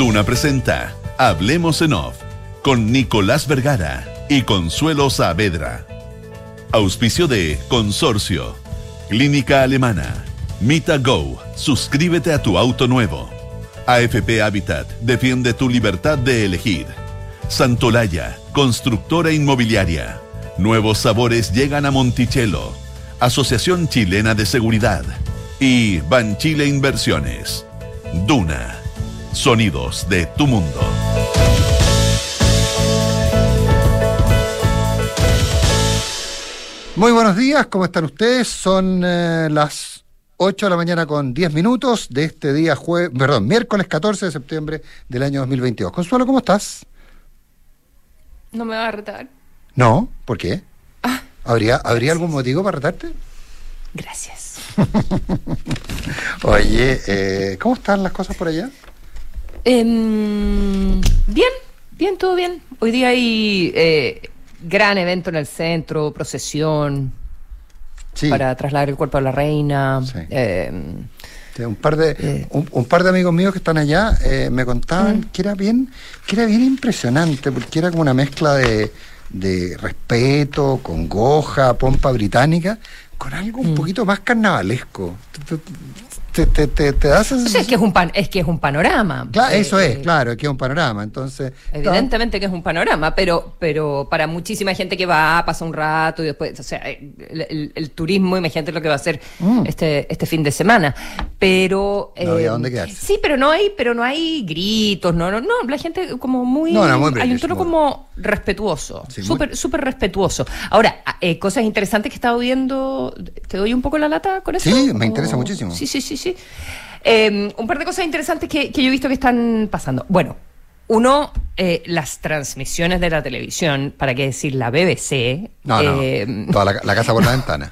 Duna presenta Hablemos en Off con Nicolás Vergara y Consuelo Saavedra. Auspicio de Consorcio, Clínica Alemana, Mita Go, suscríbete a tu auto nuevo. AFP Habitat, defiende tu libertad de elegir. Santolaya, constructora inmobiliaria. Nuevos sabores llegan a Monticello. Asociación Chilena de Seguridad. Y Banchile Inversiones. Duna. Sonidos de tu mundo. Muy buenos días, ¿cómo están ustedes? Son eh, las 8 de la mañana con 10 minutos de este día, jue perdón, miércoles 14 de septiembre del año 2022. Consuelo, ¿cómo estás? No me va a retar. No, ¿por qué? Ah, ¿Habría, ¿Habría algún motivo para retarte? Gracias. Oye, eh, ¿cómo están las cosas por allá? Em, bien, bien, todo bien. Hoy día hay eh, gran evento en el centro, procesión para trasladar el cuerpo a la reina. Em, un par de eh. un, par de amigos míos que están allá eh, me contaban que era bien que era bien impresionante porque era como una mezcla de, de respeto, congoja, pompa británica, con algo un mm. poquito más carnavalesco te, te, te, te das es que es un pan, es que es un panorama. Claro, eso es, claro, que es un panorama. Entonces, evidentemente que es un panorama, pero, pero para muchísima gente que va, pasa un rato y después, o sea, el, turismo, imagínate lo que va a hacer mm. este, este fin de semana. Pero no había eh, dónde quedarse. Sí, pero no hay, pero no hay gritos, no, no, no, la gente como muy, hay un tono como respetuoso, súper, súper respetuoso. Ahora, eh, cosas interesantes que he estado viendo, ¿te doy un poco la lata con eso? Sí, me interesa muchísimo. Sí, sí, sí, sí. Em, un par de cosas interesantes que, yo he visto que están pasando. Bueno, uno, eh, las transmisiones de la televisión, para qué decir la BBC. No, no, em, toda la, casa por la ventana.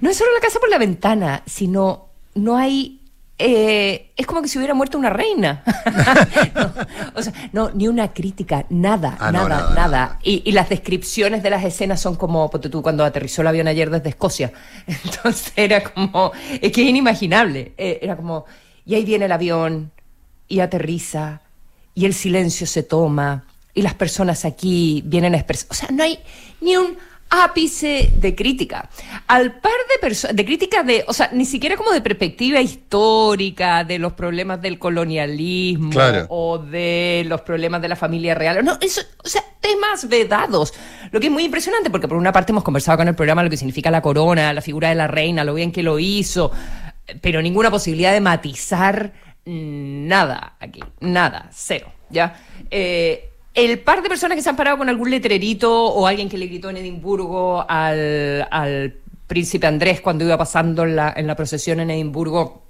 No es solo la casa por la ventana, sino no hay eh, es como que si hubiera muerto una reina. o sea, no, ni una crítica, nada, ah, nada, nada, Y, las descripciones de las escenas son como, tú, cuando aterrizó el avión ayer desde Escocia. Entonces era como, es que es inimaginable. Eh, era como, y ahí viene el avión, y aterriza, y el silencio se toma, y las personas aquí vienen a expresar. O sea, no hay ni un ápice de crítica. Al par de personas, de crítica de, o sea, ni siquiera como de perspectiva histórica de los problemas del colonialismo o de los problemas de la familia real. No, eso, o sea, temas vedados. Lo que es muy impresionante, porque por una parte hemos conversado con el programa lo que significa la corona, la figura de la reina, lo bien que lo hizo, pero ninguna posibilidad de matizar nada aquí, nada, cero, ¿ya? Eh, el par de personas que se han parado con algún letrerito o alguien que le gritó en Edimburgo al, príncipe Andrés cuando iba pasando en la, en la procesión en Edimburgo,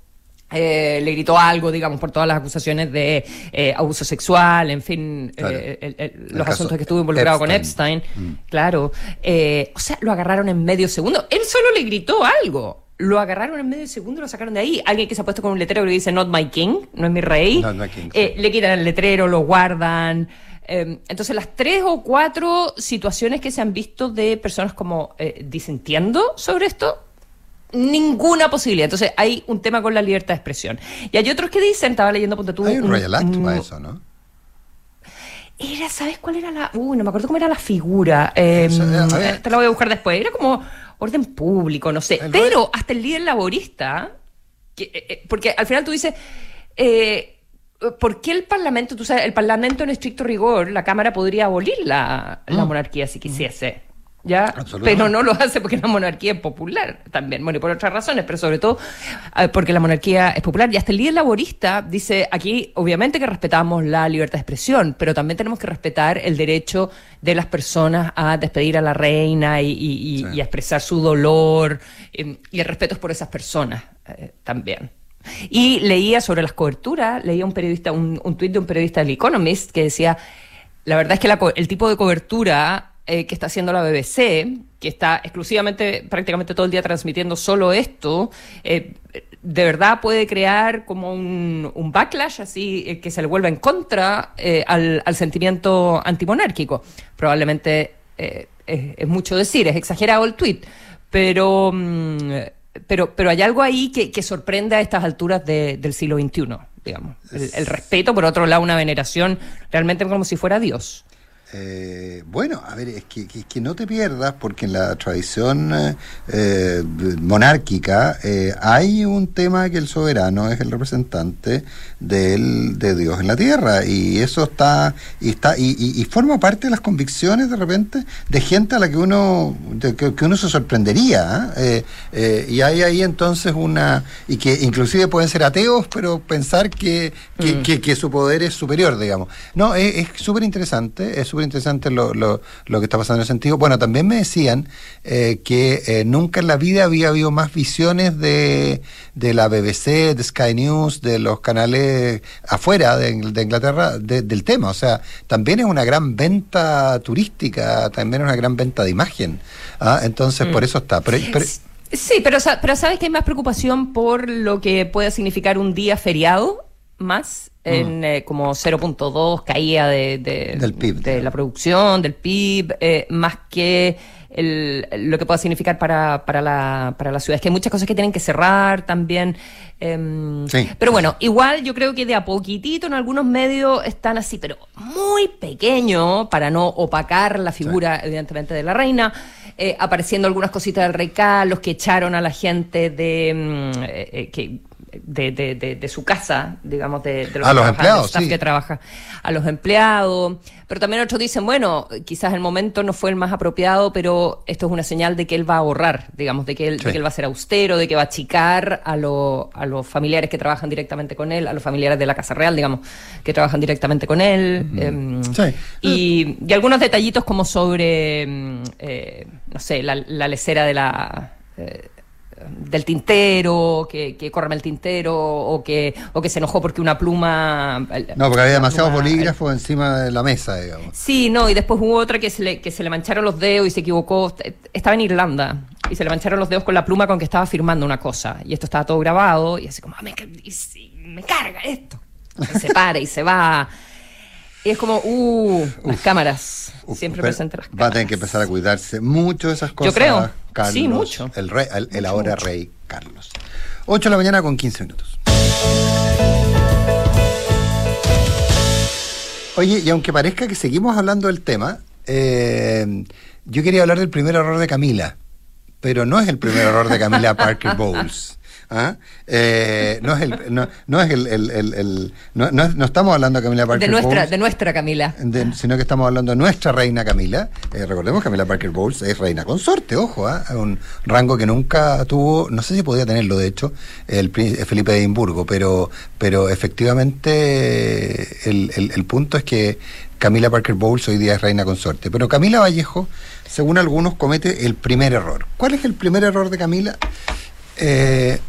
eh, le gritó algo, digamos, por todas las acusaciones de eh, abuso sexual, en fin, eh, los asuntos que estuvo involucrado con Epstein. Mm. Claro. o sea, lo agarraron en medio segundo. Él solo le gritó algo. Lo agarraron en medio segundo y lo sacaron de ahí. Alguien que se ha puesto con un letrero que dice Not my king, no es mi rey. le quitan el letrero, lo guardan. Em, entonces, las tres o cuatro situaciones que se han visto de personas como eh, disintiendo sobre esto, ninguna posibilidad. Entonces, hay un tema con la libertad de expresión. Y hay otros que dicen, estaba leyendo punto tú. Hay un Royal Act para eso, ¿no? Era, ¿sabes cuál era la.? Uy, no me acuerdo cómo era la figura. Em, te la voy a buscar después. Era como orden público, no sé. Pero hasta el líder laborista, eh, eh, porque al final tú dices. Eh, ¿Por qué el Parlamento, tú sabes, el Parlamento en estricto rigor, la Cámara podría abolir la, mm. monarquía si quisiese? ¿ya? Pero no lo hace porque la monarquía es popular también, bueno, y por otras razones, pero sobre todo eh, porque la monarquía es popular. Y hasta el líder laborista dice, aquí obviamente que respetamos la libertad de expresión, pero también tenemos que respetar el derecho de las personas a despedir a la reina y, a expresar su dolor, eh, y el respeto es por esas personas eh, también. Y leía sobre las coberturas, leía un periodista, un, un tuit de un periodista del Economist que decía, la verdad es que el tipo de cobertura eh, que está haciendo la BBC, que está exclusivamente, prácticamente todo el día transmitiendo solo esto, eh, de verdad puede crear como un, backlash así eh, que se le vuelva en contra al, sentimiento antimonárquico. Probablemente es, mucho decir, es exagerado el tuit, pero... Mm, pero, pero hay algo ahí que, sorprende a estas alturas del siglo XXI. digamos. el respeto, por otro lado, una veneración realmente como si fuera Dios. Eh, bueno, a ver, es que, que, no te pierdas, porque en la tradición eh, monárquica eh, hay un tema que el soberano es el representante del, de Dios en la tierra, y eso está, y está, y, y, forma parte de las convicciones de repente de gente a la que uno, que, uno se sorprendería, y hay ahí entonces una, y que inclusive pueden ser ateos, pero pensar que, que, mm. su poder es superior, digamos. No, es súper interesante, es súper interesante lo, lo, lo, que está pasando en ese sentido. Bueno, también me decían eh, que eh, nunca en la vida había habido más visiones de, de la BBC, de Sky News, de los canales afuera de, Inglaterra del tema. O sea, también es una gran venta turística, también es una gran venta de imagen. ¿ah? Entonces, por mm. eso está. Sí, pero, pero sabes que hay más preocupación por lo que pueda significar un día feriado más en mm. eh, como 0.2 caía de, de, la producción, del PIB, eh, más que el, lo que pueda significar para, para, la, para la ciudad. Es que hay muchas cosas que tienen que cerrar también. Em, pero bueno, igual yo creo que de a poquitito en algunos medios están así, pero muy pequeño para no opacar la figura, evidentemente, de la reina. Eh, apareciendo algunas cositas del rey Carlos que echaron a la gente de mm, que de, de, de, su casa, digamos, de, los, a los empleados, que trabaja, a los empleados. Pero también otros dicen, bueno, quizás el momento no fue el más apropiado, pero esto es una señal de que él va a ahorrar, digamos, de que él, que él va a ser austero, de que va a achicar a, lo, a los familiares que trabajan directamente con él, a los familiares de la Casa Real, digamos, que trabajan directamente con él. Em, y, y, algunos detallitos como sobre, em, eh, no sé, la, la lecera de la... Eh, del tintero, que, que el tintero, o que, o que se enojó porque una pluma... No, porque había demasiados bolígrafos encima de la mesa, digamos. Sí, no, y después hubo otra que se le, que se le mancharon los dedos y se equivocó. Estaba en Irlanda y se le mancharon los dedos con la pluma con que estaba firmando una cosa. Y esto estaba todo grabado y así como, ah, me, me carga esto. Y se para y se va. Y es como, uh, las cámaras. siempre presentes las cámaras. Va a tener que empezar a cuidarse mucho de esas cosas. Yo creo. Carlos, sí, mucho. El, rey, el, ahora rey Carlos. 8 de la mañana con 15 minutos. Oye, y aunque parezca que seguimos hablando del tema, eh, yo quería hablar del primer error de Camila, pero no es el primer error de Camila Parker Bowles. ¿Ah? Eh, no es el, no, no es el, el, el, no, no, estamos hablando de Camila Parker de nuestra, de nuestra Camila, sino que estamos hablando de nuestra reina Camila. Eh, recordemos que Camila Parker Bowles es reina consorte, ojo, ¿ah? un rango que nunca tuvo, no sé si podía tenerlo de hecho, el Felipe de Edimburgo, pero, pero efectivamente el, el punto es que Camila Parker Bowles hoy día es reina consorte. Pero Camila Vallejo, según algunos, comete el primer error. ¿Cuál es el primer error de Camila? Eh,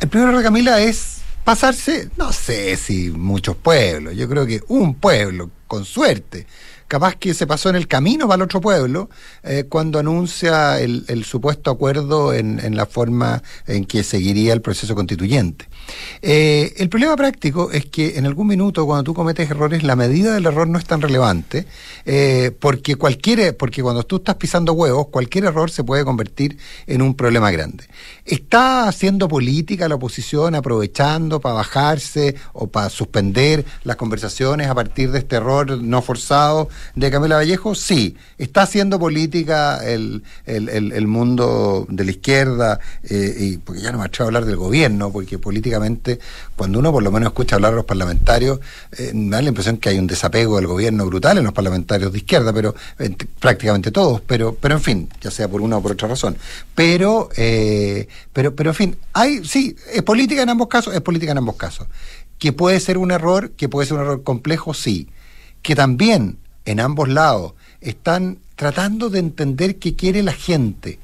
el primero de Camila es pasarse, no sé si muchos pueblos, yo creo que un pueblo, con suerte, capaz que se pasó en el camino para el otro pueblo eh, cuando anuncia el, supuesto acuerdo en, la forma en que seguiría el proceso constituyente. Eh, el problema práctico es que en algún minuto cuando tú cometes errores la medida del error no es tan relevante eh, porque cualquier porque cuando tú estás pisando huevos cualquier error se puede convertir en un problema grande. Está haciendo política la oposición aprovechando para bajarse o para suspender las conversaciones a partir de este error no forzado de Camila Vallejo, sí. Está haciendo política el, el, mundo de la izquierda, eh, y porque ya no me atrevo a hablar del gobierno, porque cuando uno por lo menos escucha hablar a los parlamentarios, eh, me da la impresión que hay un desapego del gobierno brutal en los parlamentarios de izquierda, pero eh, prácticamente todos, pero, pero en fin, ya sea por una o por otra razón. Pero, pero, pero en fin, hay, sí, es política en ambos casos, es política en ambos casos. Que puede ser un error, que puede ser un error complejo, sí. Que también en ambos lados están tratando de entender qué quiere la gente.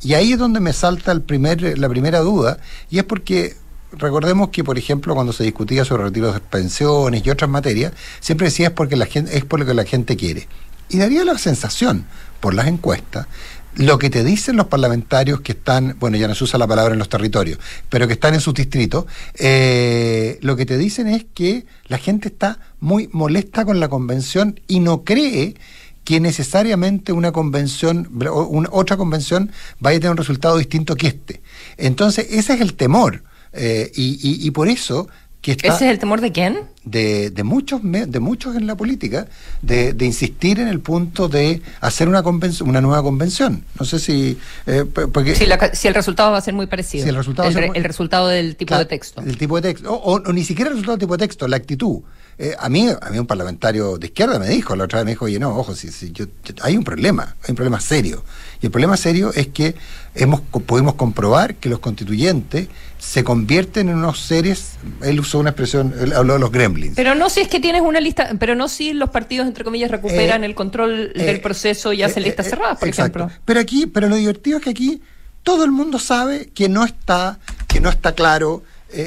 Y ahí es donde me salta el primer, la primera duda, y es porque recordemos que, por ejemplo, cuando se discutía sobre retiros de pensiones y otras materias, siempre decía es porque la gente, es por lo que la gente quiere. Y daría la sensación, por las encuestas, lo que te dicen los parlamentarios que están, bueno, ya no se usa la palabra en los territorios, pero que están en sus distritos, eh, lo que te dicen es que la gente está muy molesta con la convención y no cree que necesariamente una convención, una, otra convención vaya a tener un resultado distinto que este. Entonces, ese es el temor. Eh, y, y, por eso ¿Ese es el temor de quién? De, de, muchos, de muchos en la política, de, de insistir en el punto de hacer una, una nueva convención. No sé si... Eh, porque, si, el resultado va a ser muy parecido. el resultado, el, resultado del tipo de texto. El tipo de texto. O, ni siquiera el resultado del tipo de texto, la actitud. Eh, a, mí, a mí un parlamentario de izquierda me dijo, la otra vez me dijo, oye, no, ojo, si, si yo, hay un problema, hay un problema serio. Y el problema serio es que hemos, pudimos comprobar que los constituyentes se convierten en unos seres, él usó una expresión, él habló de los gremlins. Pero no si es que tienes una lista, pero no si los partidos, entre comillas, recuperan eh, el control del eh, proceso y hacen listas cerradas, por ejemplo. Pero aquí, pero lo divertido es que aquí todo el mundo sabe que no está, que no está claro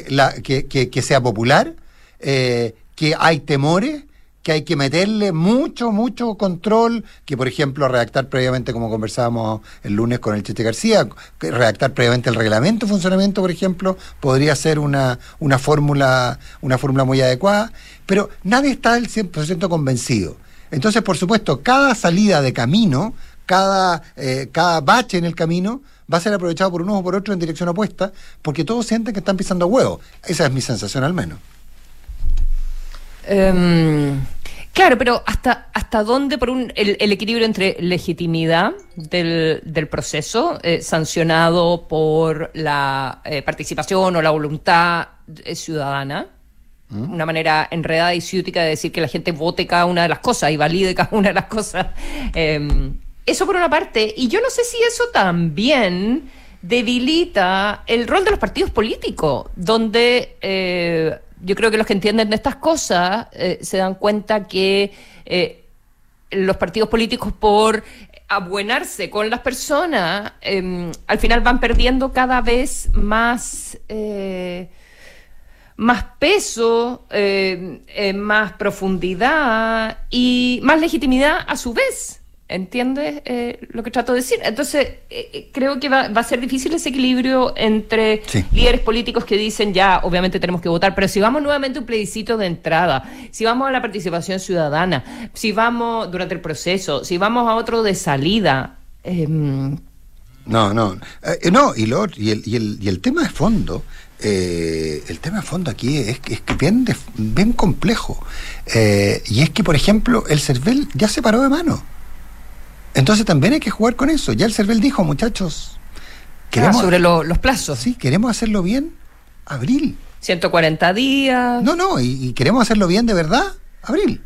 la, que, que, que, sea popular, eh, que hay temores, que hay que meterle mucho, mucho control, que por ejemplo redactar previamente, como conversábamos el lunes con el Chete García, redactar previamente el reglamento de funcionamiento, por ejemplo, podría ser una, una fórmula, una fórmula muy adecuada, pero nadie está del 100% convencido. Entonces, por supuesto, cada salida de camino, cada, eh, cada bache en el camino, va a ser aprovechado por unos o por otros en dirección opuesta, porque todos sienten que están pisando huevo. Esa es mi sensación al menos. Em, claro, pero hasta, hasta dónde por un, el, equilibrio entre legitimidad del, del proceso eh, sancionado por la eh, participación o la voluntad eh, ciudadana, ¿Mm? una manera enredada y ciútica de decir que la gente vote cada una de las cosas y valide cada una de las cosas. Em, eso por una parte, y yo no sé si eso también debilita el rol de los partidos políticos, donde yo creo que los que entienden de estas cosas eh, se dan cuenta que eh, los partidos políticos por abuenarse con las personas, em, al final van perdiendo cada vez más, eh, más peso, más profundidad y más legitimidad a su vez. ¿Entiendes eh, lo que trato de decir? Entonces, eh, eh, creo que va, a ser difícil ese equilibrio entre líderes políticos que dicen ya, obviamente tenemos que votar, pero si vamos nuevamente a un plebiscito de entrada, si vamos a la participación ciudadana, si vamos durante el proceso, si vamos a otro de salida. Em, no, no. no, y, lo, y, el, y, el, y el tema de fondo. el tema de fondo aquí es, es bien, bien complejo. y es que, por ejemplo, el CERVEL ya se paró de mano. Entonces también hay que jugar con eso. Ya el CERVEL dijo, muchachos, queremos, sobre los plazos. Sí, queremos hacerlo bien, abril. 140 días. No, no, y, queremos hacerlo bien de verdad, abril.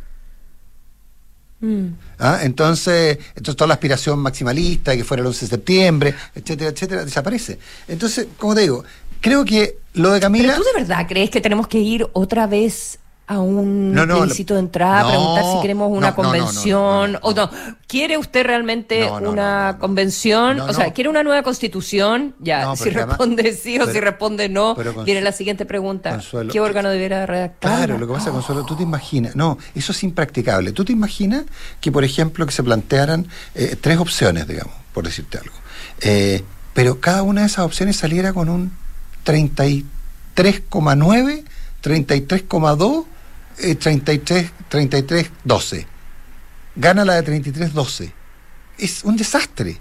Mm. ¿Ah? Entonces, entonces toda la aspiración maximalista, que fuera el 11 de septiembre, etcétera, etcétera, desaparece. Entonces, como te digo, creo que lo de Camila... ¿Pero tú de verdad crees que tenemos que ir otra vez a un no, de entrada, preguntar si queremos una convención o no. ¿Quiere usted realmente una convención? O sea, ¿quiere una nueva constitución? Ya, si responde sí o si responde no, viene la siguiente pregunta. ¿Qué órgano debiera redactar? Claro, lo que pasa, Consuelo, tú te imaginas, no, eso es impracticable. Tú te imaginas que, por ejemplo, que se plantearan eh, tres opciones, digamos, por decirte algo. Eh, pero cada una de esas opciones saliera con un 33,9, 33,2 33, 33, 12. Gana la de 33, 12. Es un desastre.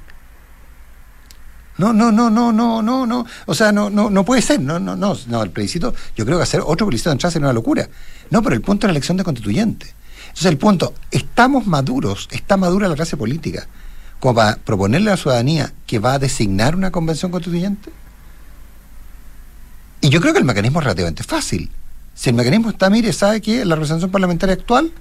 No, no, no, no, no, no, no. O sea, no, no, no puede ser. No, no, no. No, el plebiscito, yo creo que hacer otro plebiscito de entrada sería una locura. No, pero el punto es la elección de constituyente. Entonces, el punto, estamos maduros, está madura la clase política, como para proponerle a la ciudadanía que va a designar una convención constituyente. Y yo creo que el mecanismo es relativamente fácil. Si el mecanismo está, mire, sabe que la representación parlamentaria actual,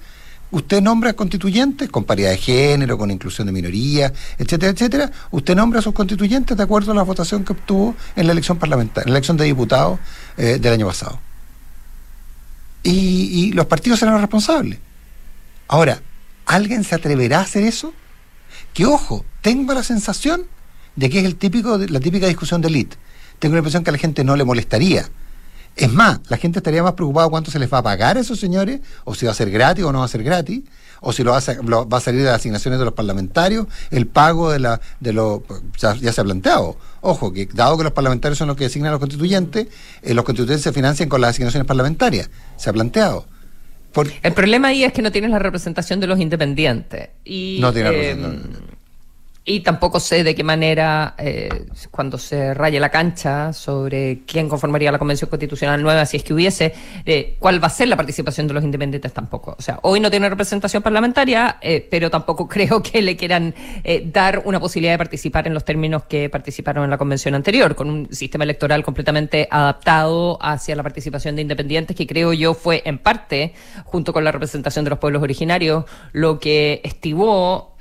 usted nombra constituyentes con paridad de género, con inclusión de minorías, etcétera, etcétera. Usted nombra a sus constituyentes de acuerdo a la votación que obtuvo en la elección parlamentaria, en la elección de diputados eh, del año pasado. Y, los partidos serán los responsables. Ahora, ¿alguien se atreverá a hacer eso? Que ojo, tengo la sensación de que es el típico, la típica discusión de élite. Tengo la impresión que a la gente no le molestaría es más, la gente estaría más preocupada cuánto se les va a pagar a esos señores, o si va a ser gratis o no va a ser gratis, o si lo va a, va a salir de las asignaciones de los parlamentarios, el pago de la de lo ya, se ha planteado. Ojo, que dado que los parlamentarios son los que designan a los constituyentes, eh, los constituyentes se financian con las asignaciones parlamentarias. Se ha planteado. el problema ahí es que no tienes la representación de los independientes. Y, no tiene eh, Y tampoco sé de qué manera, eh, cuando se raye la cancha sobre quién conformaría la Convención Constitucional nueva, si es que hubiese, eh, cuál va a ser la participación de los independientes tampoco. O sea, hoy no tiene representación parlamentaria, eh, pero tampoco creo que le quieran dar una posibilidad de participar en los términos que participaron en la Convención anterior, con un sistema electoral completamente adaptado hacia la participación de independientes, que creo yo fue en parte, junto con la representación de los pueblos originarios, lo que estivó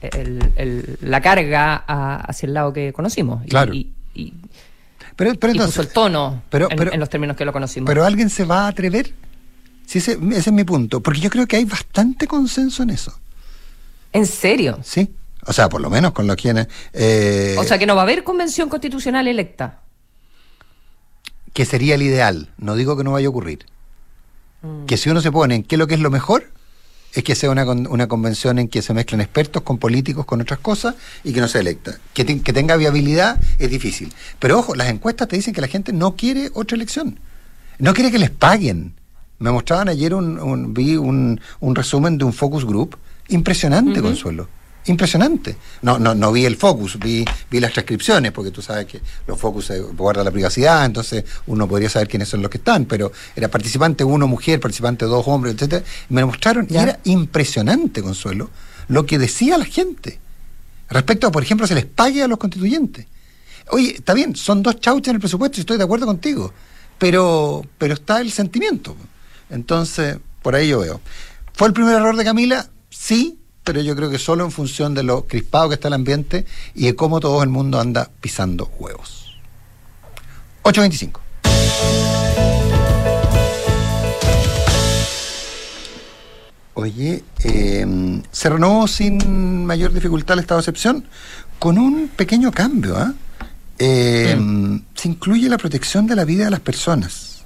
el, la carga hacia el lado que conocimos. Claro. Y, y, pero, pero entonces, puso el tono pero, en, los términos que lo conocimos. Pero alguien se va a atrever. Sí, ese, ese es mi punto. Porque yo creo que hay bastante consenso en eso. ¿En serio? Sí. O sea, por lo menos con los quienes. Eh, o sea, que no va a haber convención constitucional electa. Que sería el ideal. No digo que no vaya a ocurrir. Mm. Que si uno se pone en qué es lo que es lo mejor, es que sea una, una convención en que se mezclen expertos con políticos, con otras cosas, y que no se electa. Que, que tenga viabilidad es difícil. Pero ojo, las encuestas te dicen que la gente no quiere otra elección. No quiere que les paguen. Me mostraban ayer un, vi un, un, resumen de un focus group impresionante, Consuelo impresionante. No, no, no vi el focus, vi, vi las transcripciones, porque tú sabes que los focus se guardan la privacidad, entonces uno podría saber quiénes son los que están, pero era participante uno mujer, participante dos hombres, etcétera. me lo mostraron y era impresionante, Consuelo, lo que decía la gente. Respecto a, por ejemplo, se les pague a los constituyentes. Oye, está bien, son dos chauchas en el presupuesto y estoy de acuerdo contigo, pero, pero está el sentimiento. Entonces, por ahí yo veo. ¿Fue el primer error de Camila? Sí, pero yo creo que solo en función de lo crispado que está el ambiente y de cómo todo el mundo anda pisando huevos. 825. Oye, em, se renovó sin mayor dificultad el estado de excepción con un pequeño cambio. Em, se incluye la protección de la vida de las personas.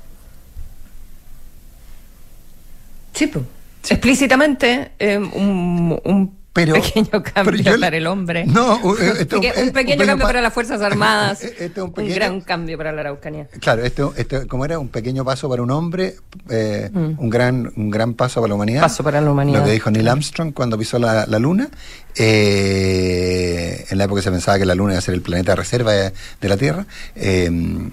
Sí, pues. Explícitamente, eh, un, pequeño cambio para el hombre. No, eh, un, pequeño cambio para las Fuerzas Armadas. Este un, gran cambio para la Araucanía. Claro, esto, este, como era un pequeño paso para un hombre, eh, mm. un, gran, un gran paso para la humanidad. Paso para la humanidad. Lo que dijo Neil Armstrong cuando pisó la, luna. en la época se pensaba que la luna iba a ser el planeta de reserva de, de la Tierra. eso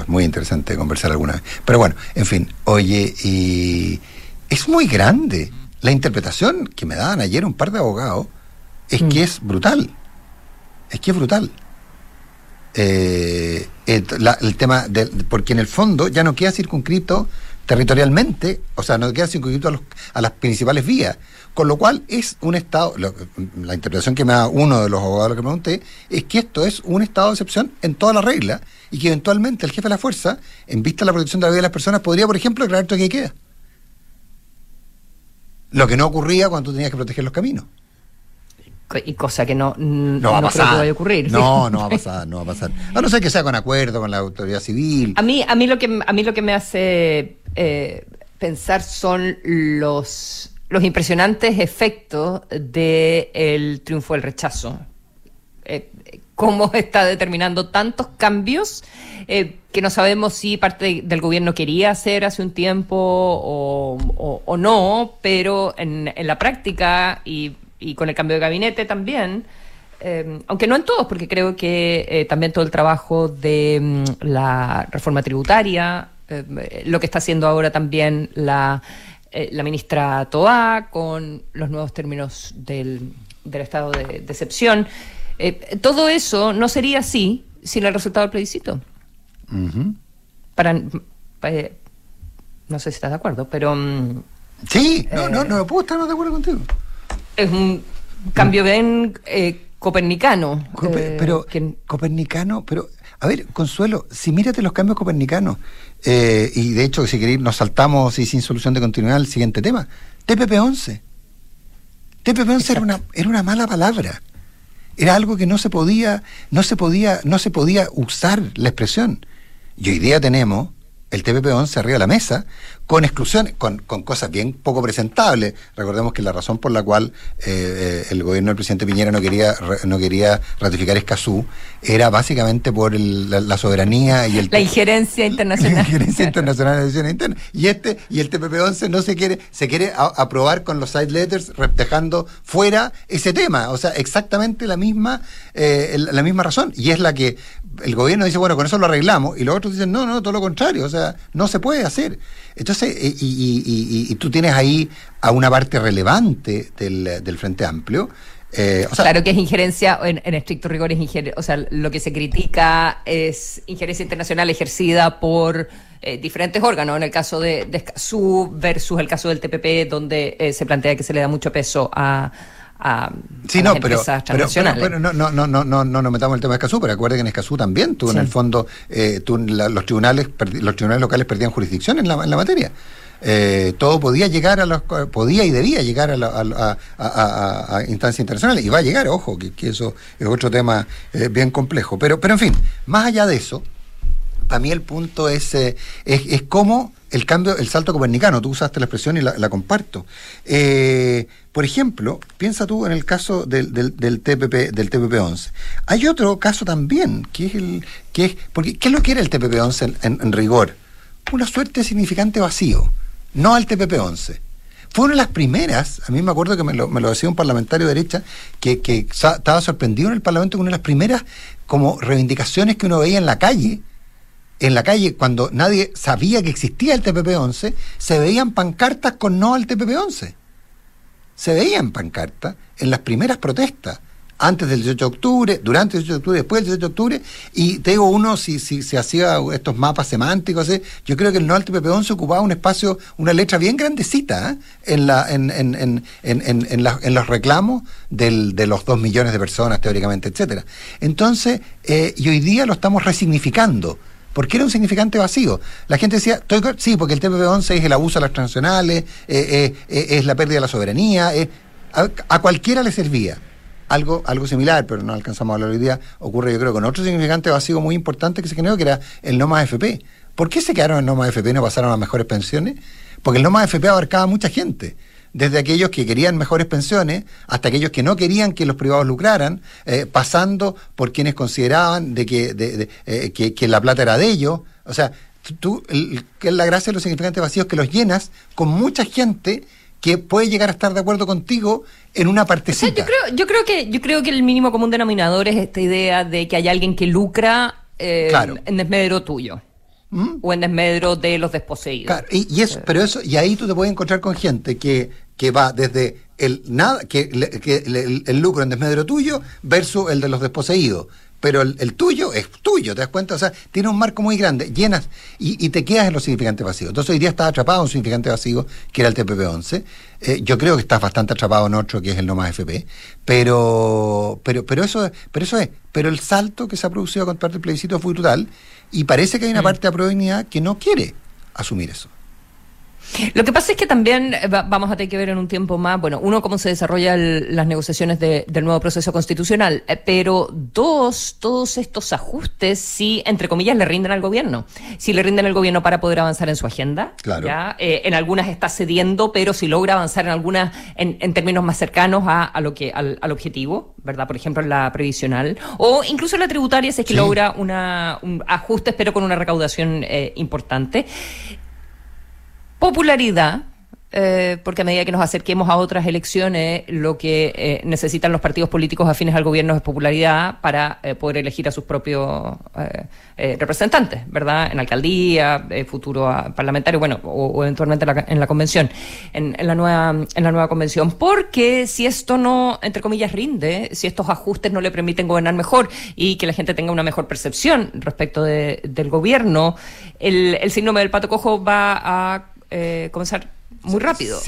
es muy interesante conversar alguna vez. Pero bueno, en fin, oye, y es muy grande. La interpretación que me daban ayer un par de abogados es que mm. es brutal. Es que es brutal. Eh, el, tema, de, porque en el fondo ya no queda circunscrito territorialmente, o sea, no queda circunscrito a, a las principales vías, con lo cual es un estado, la interpretación que me da uno de los abogados que me pregunté, es que esto es un estado de excepción en toda la regla y que eventualmente el jefe de la fuerza, en vista de la protección de la vida de las personas, podría, por ejemplo, declarar que queda. Lo que no ocurría cuando tú tenías que proteger los caminos. Y cosa que no, no, va a pasar. Creo que vaya a ocurrir. No, no va a pasar, no va a pasar. A no ser que sea con acuerdo con la autoridad civil. A mí, a mí lo que a mí lo que me hace eh, pensar son los los impresionantes efectos del triunfo del rechazo. Eh, cómo está determinando tantos cambios eh, que no sabemos si parte del gobierno quería hacer hace un tiempo o, no, pero en, la práctica y, con el cambio de gabinete también, eh, aunque no en todos, porque creo que eh, también todo el trabajo de mm, la reforma tributaria, lo que está haciendo ahora también la, la ministra Toá con los nuevos términos del, del estado de, excepción. todo eso no sería así sin el resultado del plebiscito para, eh, no sé si estás de acuerdo, pero... Mm, sí, no, no, no puedo estar más de acuerdo contigo. Es un cambio bien eh, copernicano. Eh, pero, copernicano, pero, a ver, Consuelo, si mírate los cambios copernicanos, y de hecho, si queréis, nos saltamos y sin solución de continuidad al siguiente tema, TPP-11. TPP-11 era una, era una mala palabra. Era algo que no se podía, no se podía, no se podía usar la expresión. Y hoy día tenemos el TPP-11 arriba de la mesa, con exclusiones, con, con, cosas bien poco presentables. Recordemos que la razón por la cual eh, eh, el gobierno del presidente Piñera no quería no quería ratificar Escazú era básicamente por la, soberanía y el... La injerencia internacional. La injerencia internacional en la interna. Y, este, y el TPP-11 no se quiere, se quiere aprobar con los side letters, dejando fuera ese tema. O sea, exactamente la misma, eh, la misma razón. Y es la que el gobierno dice, bueno, con eso lo arreglamos, y los otros dicen, no, no, todo lo contrario, o sea, no se puede hacer. Entonces, eh, y, tú tienes ahí a una parte relevante del, Frente Amplio. Eh, claro que es injerencia, en, estricto rigor es injerencia, o sea, lo que se critica es injerencia internacional ejercida por eh, diferentes órganos, en el caso de, de Escazú versus el caso del TPP, donde se plantea que se le da mucho peso a a, sí, no, pero, pero, no, no, no, no, no, no nos metamos en el tema de Escazú, pero acuérdate que en Escazú también tú en el fondo eh, tú, los tribunales los tribunales locales perdían jurisdicción en la, en la materia. Eh, todo podía llegar a los podía y debía llegar a, a, a, a, instancias internacionales y va a llegar ojo que, que eso es otro tema eh, bien complejo. Pero pero en fin más allá de eso para mí el punto es es, es cómo el cambio, el salto copernicano, tú usaste la expresión y la, comparto. Eh, por ejemplo, piensa tú en el caso del, del, TPP, del TPP-11. Hay otro caso también, que es el, que es, porque, ¿qué es lo que era el TPP-11 en, rigor? Una suerte significante vacío, no al TPP-11. Fue una de las primeras, a mí me acuerdo que me lo, me lo decía un parlamentario de derecha, que, que estaba sorprendido en el Parlamento con una de las primeras como reivindicaciones que uno veía en la calle, en la calle, cuando nadie sabía que existía el TPP-11, se veían pancartas con no al TPP-11. Se veían pancartas en las primeras protestas, antes del 18 de octubre, durante el 18 de octubre, después del 18 de octubre, y te digo, uno, si, se hacía estos mapas semánticos, yo creo que el no al TPP-11 ocupaba un espacio, una letra bien grandecita ¿eh? en, la, en, en, en, en, en, los reclamos del, de los dos millones de personas, teóricamente, etcétera. Entonces, eh, y hoy día lo estamos resignificando porque era un significante vacío. La gente decía, sí, porque el TPP-11 es el abuso a las transnacionales, eh, eh, eh, es la pérdida de la soberanía, a, cualquiera le servía. Algo, algo similar, pero no alcanzamos a hablar hoy día, ocurre yo creo con otro significante vacío muy importante que se generó, que era el no más FP. ¿Por qué se quedaron en no más FP y no pasaron a mejores pensiones? Porque el no más FP abarcaba a mucha gente desde aquellos que querían mejores pensiones hasta aquellos que no querían que los privados lucraran, eh, pasando por quienes consideraban de que, eh, que, la plata era de ellos. O sea, tú, que la gracia de los significantes vacíos que los llenas con mucha gente que puede llegar a estar de acuerdo contigo en una partecita. yo, creo, yo, creo que, yo creo que el mínimo común denominador es esta idea de que hay alguien que lucra eh, en desmedro tuyo. ¿Mm? o en desmedro de los desposeídos. Claro, y, eso, pero eso, y ahí tú te puedes encontrar con gente que, que va desde el nada, que, el, lucro en desmedro tuyo versus el de los desposeídos. Pero el, tuyo es tuyo, ¿te das cuenta? O sea, tiene un marco muy grande, llenas y, te quedas en los significantes vacíos. Entonces hoy día estás atrapado en un significante vacío, que era el TPP-11. Eh, yo creo que estás bastante atrapado en otro, que es el no más FP. Pero, pero, pero, eso, pero eso es. Pero el salto que se ha producido con parte del plebiscito fue total y parece que hay una parte de la que no quiere asumir eso. Lo que pasa es que también eh, vamos a tener que ver en un tiempo más, bueno, uno, cómo se desarrollan las negociaciones del nuevo proceso constitucional, eh, pero dos, todos estos ajustes, si, entre comillas, le rinden al gobierno. Si le rinden al gobierno para poder avanzar en su agenda, claro. ¿ya? Eh, en algunas está cediendo, pero si logra avanzar en algunas en, términos más cercanos a, lo que, al, objetivo, ¿verdad? Por ejemplo, en la previsional, o incluso en la tributaria, si es que logra una, un ajuste, pero con una recaudación importante popularidad, eh, porque a medida que nos acerquemos a otras elecciones, lo que eh, necesitan los partidos políticos afines al gobierno es popularidad para eh, poder elegir a sus propios representantes, ¿verdad? En alcaldía, futuro parlamentario, bueno, o, eventualmente en la convención, en, la nueva, en la nueva convención. Porque si esto no, entre comillas, rinde, si estos ajustes no le permiten gobernar mejor y que la gente tenga una mejor percepción respecto del gobierno, el, el síndrome del pato cojo va a eh, comenzar muy rápido.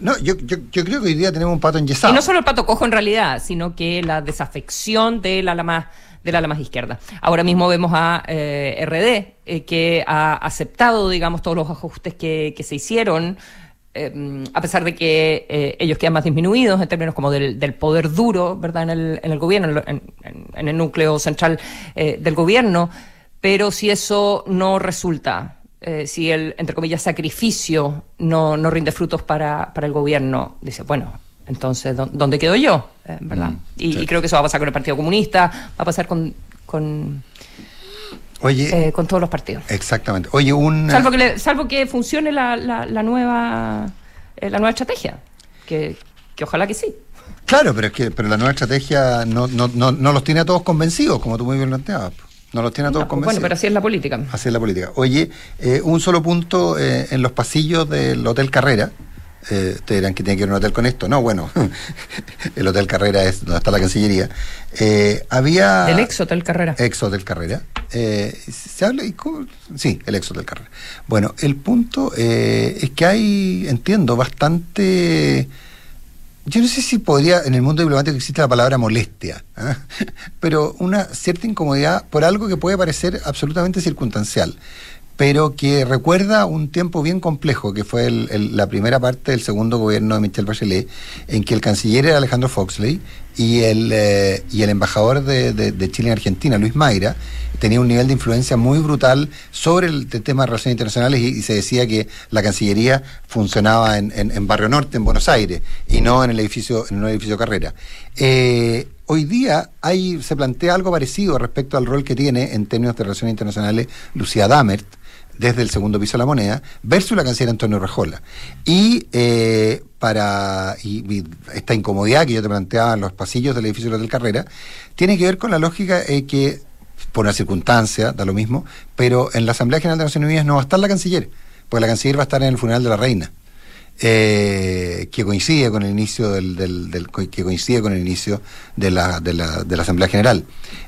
no, yo, yo, yo, creo que hoy día tenemos un pato enyesado. Y no solo el pato cojo en realidad, sino que la desafección del ala más, del ala más izquierda. Ahora mismo vemos a eh, RD, eh, que ha aceptado, digamos, todos los ajustes que, que se hicieron. a pesar de que ellos quedan más disminuidos en términos como del, del poder duro, ¿verdad?, en el, en el gobierno, en, en el núcleo central del gobierno, pero si eso no resulta eh, si el, entre comillas, sacrificio no, no rinde frutos para, para el gobierno, dice, bueno, entonces, ¿dónde quedo yo? Eh, ¿Verdad? Mm, y, creo que eso va a pasar con el Partido Comunista, va a pasar con, con Oye, eh, con todos los partidos. Exactamente. Oye, un salvo que salvo que funcione la, la, nueva la nueva estrategia, que, que, ojalá que sí. Claro, pero es que pero la nueva estrategia no, no, no, no los tiene a todos convencidos, como tú muy bien planteabas. No los tiene a todos convencidos. Bueno, pero así es la política. Así es la política. Oye, eh, un solo punto eh, en los pasillos del Hotel Carrera. Eh, ustedes dirán que tiene que ver un hotel con esto. No, bueno, el Hotel Carrera es donde está la Cancillería. Eh, había... El ex Hotel Carrera. Ex Hotel Carrera. ¿Se habla? Y Sí, el ex Hotel Carrera. Bueno, el punto es que hay, entiendo, bastante yo no sé si podría, en el mundo diplomático existe la palabra molestia, ¿ah? pero una cierta incomodidad por algo que puede parecer absolutamente circunstancial, pero que recuerda un tiempo bien complejo, que fue la primera parte del segundo gobierno de Michel Bachelet, en que el canciller era Alejandro Foxley y el, eh, y el embajador de, de Chile en Argentina, Luis Mayra, tenía un nivel de influencia muy brutal sobre el, tema de relaciones internacionales y, se decía que la Cancillería funcionaba en, Barrio Norte, en Buenos Aires, y no en el edificio, en un edificio Carrera. Eh, hoy día hay, se plantea algo parecido respecto al rol que tiene en términos de relaciones internacionales Lucía Damert, desde el segundo piso de la moneda, versus la canciller Antonio Rejola. Y eh, para esta incomodidad que yo te planteaba en los pasillos del edificio del Hotel Carrera, tiene que ver con la lógica eh, que por una circunstancia, da lo mismo, pero en la Asamblea General de Naciones Unidas no va a estar la canciller, porque la canciller va a estar en el funeral de la reina. Eh, que coincide con el inicio del, que coincide con el inicio de la, de la, de la Asamblea General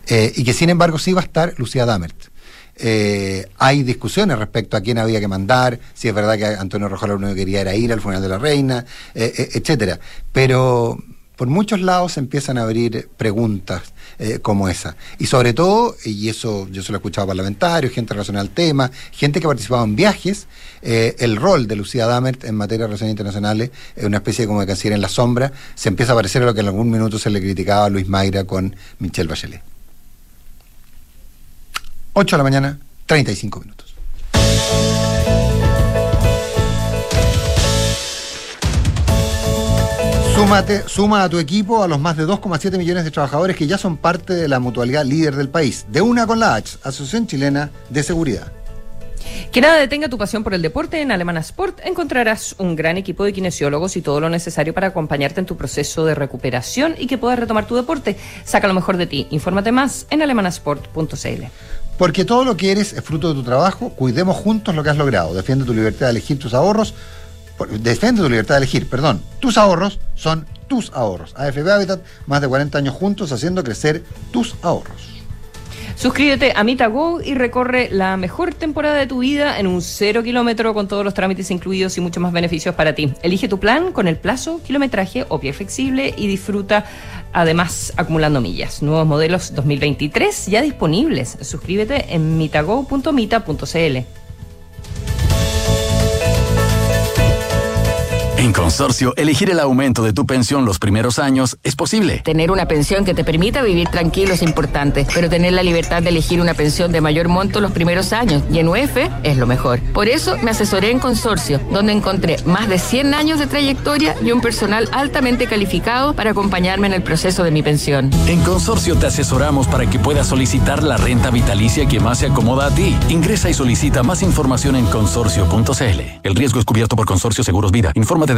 eh, y que sin embargo sí va a estar Lucía Damert eh, hay discusiones respecto a quién había que mandar, si es verdad que Antonio Rojas lo único que quería era ir al funeral de la reina, etcétera. Pero por muchos lados se empiezan a abrir preguntas eh, como esa. Y sobre todo, y eso yo se lo he escuchado a parlamentarios, gente relacionada al tema, gente que ha participado en viajes, eh, el rol de Lucía Damert en materia de relaciones internacionales es una especie como de canciller en la sombra, se empieza a parecer a lo que en algún minuto se le criticaba a Luis Mayra con Michelle Bachelet. 8 de la mañana, 35 minutos. Súmate, suma a tu equipo a los más de 2,7 millones de trabajadores que ya son parte de la mutualidad líder del país. De una con la H, Asociación Chilena de Seguridad. Que nada detenga tu pasión por el deporte. En Alemana Sport encontrarás un gran equipo de kinesiólogos y todo lo necesario para acompañarte en tu proceso de recuperación y que puedas retomar tu deporte. Saca lo mejor de ti. Infórmate más en alemanasport.cl. Porque todo lo que eres es fruto de tu trabajo. Cuidemos juntos lo que has logrado. Defiende tu libertad de elegir tus ahorros defiende tu libertad de elegir, perdón. Tus ahorros son tus ahorros. AFB Habitat, más de 40 años juntos haciendo crecer tus ahorros. Suscríbete a MitaGo y recorre la mejor temporada de tu vida en un cero kilómetro con todos los trámites incluidos y muchos más beneficios para ti. Elige tu plan con el plazo, kilometraje o pie flexible y disfruta además acumulando millas. Nuevos modelos 2023 ya disponibles. Suscríbete en mitago.mita.cl. En Consorcio, elegir el aumento de tu pensión los primeros años es posible. Tener una pensión que te permita vivir tranquilo es importante, pero tener la libertad de elegir una pensión de mayor monto los primeros años y en UF es lo mejor. Por eso me asesoré en Consorcio, donde encontré más de 100 años de trayectoria y un personal altamente calificado para acompañarme en el proceso de mi pensión. En Consorcio te asesoramos para que puedas solicitar la renta vitalicia que más se acomoda a ti. Ingresa y solicita más información en consorcio.cl. El riesgo es cubierto por Consorcio Seguros Vida. Infórmate de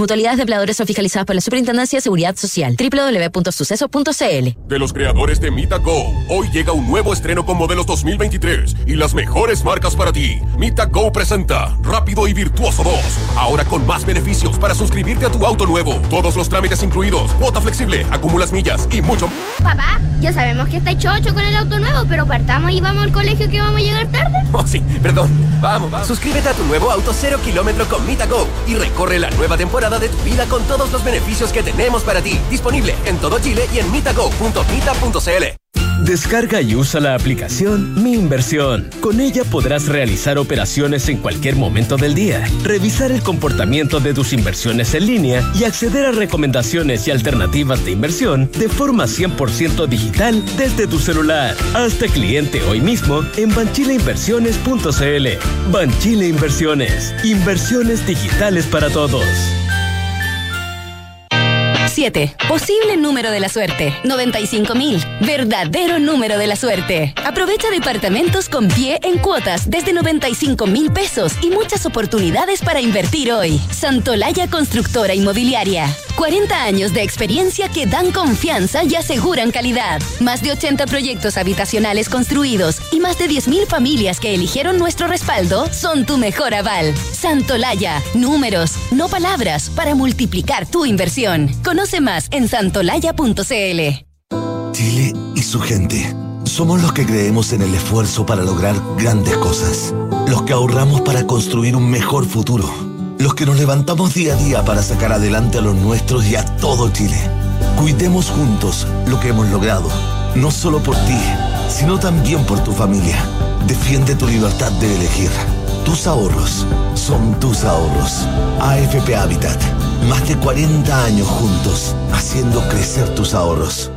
Mutualidades de empleadores son fiscalizadas por la Superintendencia de Seguridad Social. www.suceso.cl De los creadores de Mita Go, hoy llega un nuevo estreno con modelos 2023 y las mejores marcas para ti. Mita Go presenta Rápido y Virtuoso 2. Ahora con más beneficios para suscribirte a tu auto nuevo. Todos los trámites incluidos, cuota flexible, acumulas millas y mucho. Papá, ya sabemos que está chocho con el auto nuevo, pero partamos y vamos al colegio que vamos a llegar tarde. Oh, sí, perdón. Vamos, vamos. Suscríbete a tu nuevo auto cero kilómetro con MitaGo y recorre la nueva temporada de tu vida con todos los beneficios que tenemos para ti. Disponible en todo Chile y en mitago.mita.cl. Descarga y usa la aplicación Mi Inversión. Con ella podrás realizar operaciones en cualquier momento del día, revisar el comportamiento de tus inversiones en línea y acceder a recomendaciones y alternativas de inversión de forma 100% digital desde tu celular. Hazte cliente hoy mismo en banchileinversiones.cl. Banchile Inversiones. Inversiones digitales para todos. 7. Posible número de la suerte. 95.000. Verdadero número de la suerte. Aprovecha departamentos con pie en cuotas desde 95 mil pesos y muchas oportunidades para invertir hoy. Santolaya Constructora Inmobiliaria. 40 años de experiencia que dan confianza y aseguran calidad. Más de 80 proyectos habitacionales construidos y más de 10.000 familias que eligieron nuestro respaldo son tu mejor aval. Santolaya. Números, no palabras, para multiplicar tu inversión. Conoce más en santolaya.cl. Chile y su gente. Somos los que creemos en el esfuerzo para lograr grandes cosas. Los que ahorramos para construir un mejor futuro. Los que nos levantamos día a día para sacar adelante a los nuestros y a todo Chile. Cuidemos juntos lo que hemos logrado. No solo por ti, sino también por tu familia. Defiende tu libertad de elegir. Tus ahorros son tus ahorros. AFP Habitat. Más de 40 años juntos, haciendo crecer tus ahorros.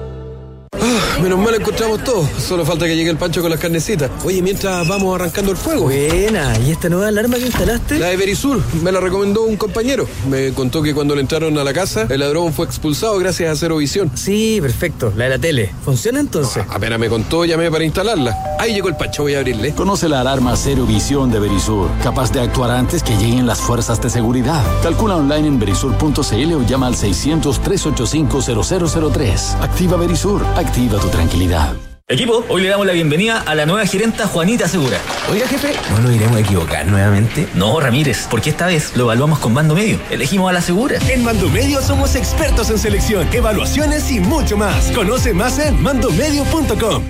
Menos mal encontramos todo. Solo falta que llegue el pancho con las carnecitas. Oye, mientras vamos arrancando el fuego. Buena. ¿Y esta nueva alarma que instalaste? La de Verisur. Me la recomendó un compañero. Me contó que cuando le entraron a la casa, el ladrón fue expulsado gracias a Cero Visión. Sí, perfecto. La de la tele. ¿Funciona entonces? No, apenas me contó, llamé para instalarla. Ahí llegó el pancho, voy a abrirle. Conoce la alarma Cero Visión de Verisur. Capaz de actuar antes que lleguen las fuerzas de seguridad. Calcula online en verisur.cl o llama al 600-385-0003. Activa Verisur. Activa tu tranquilidad. Equipo, hoy le damos la bienvenida a la nueva gerenta Juanita Segura. Oiga, jefe, ¿no nos iremos a equivocar nuevamente? No, Ramírez, porque esta vez lo evaluamos con Mando Medio. Elegimos a la Segura. En Mando Medio somos expertos en selección, evaluaciones y mucho más. Conoce más en mandomedio.com.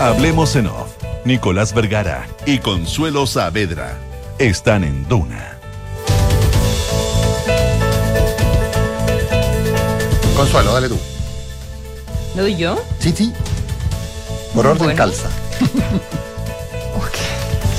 Hablemos en off. Nicolás Vergara y Consuelo Saavedra están en Duna. Consuelo, dale tú. ¿Lo doy yo? Sí, sí. Por orden Bueno. calza.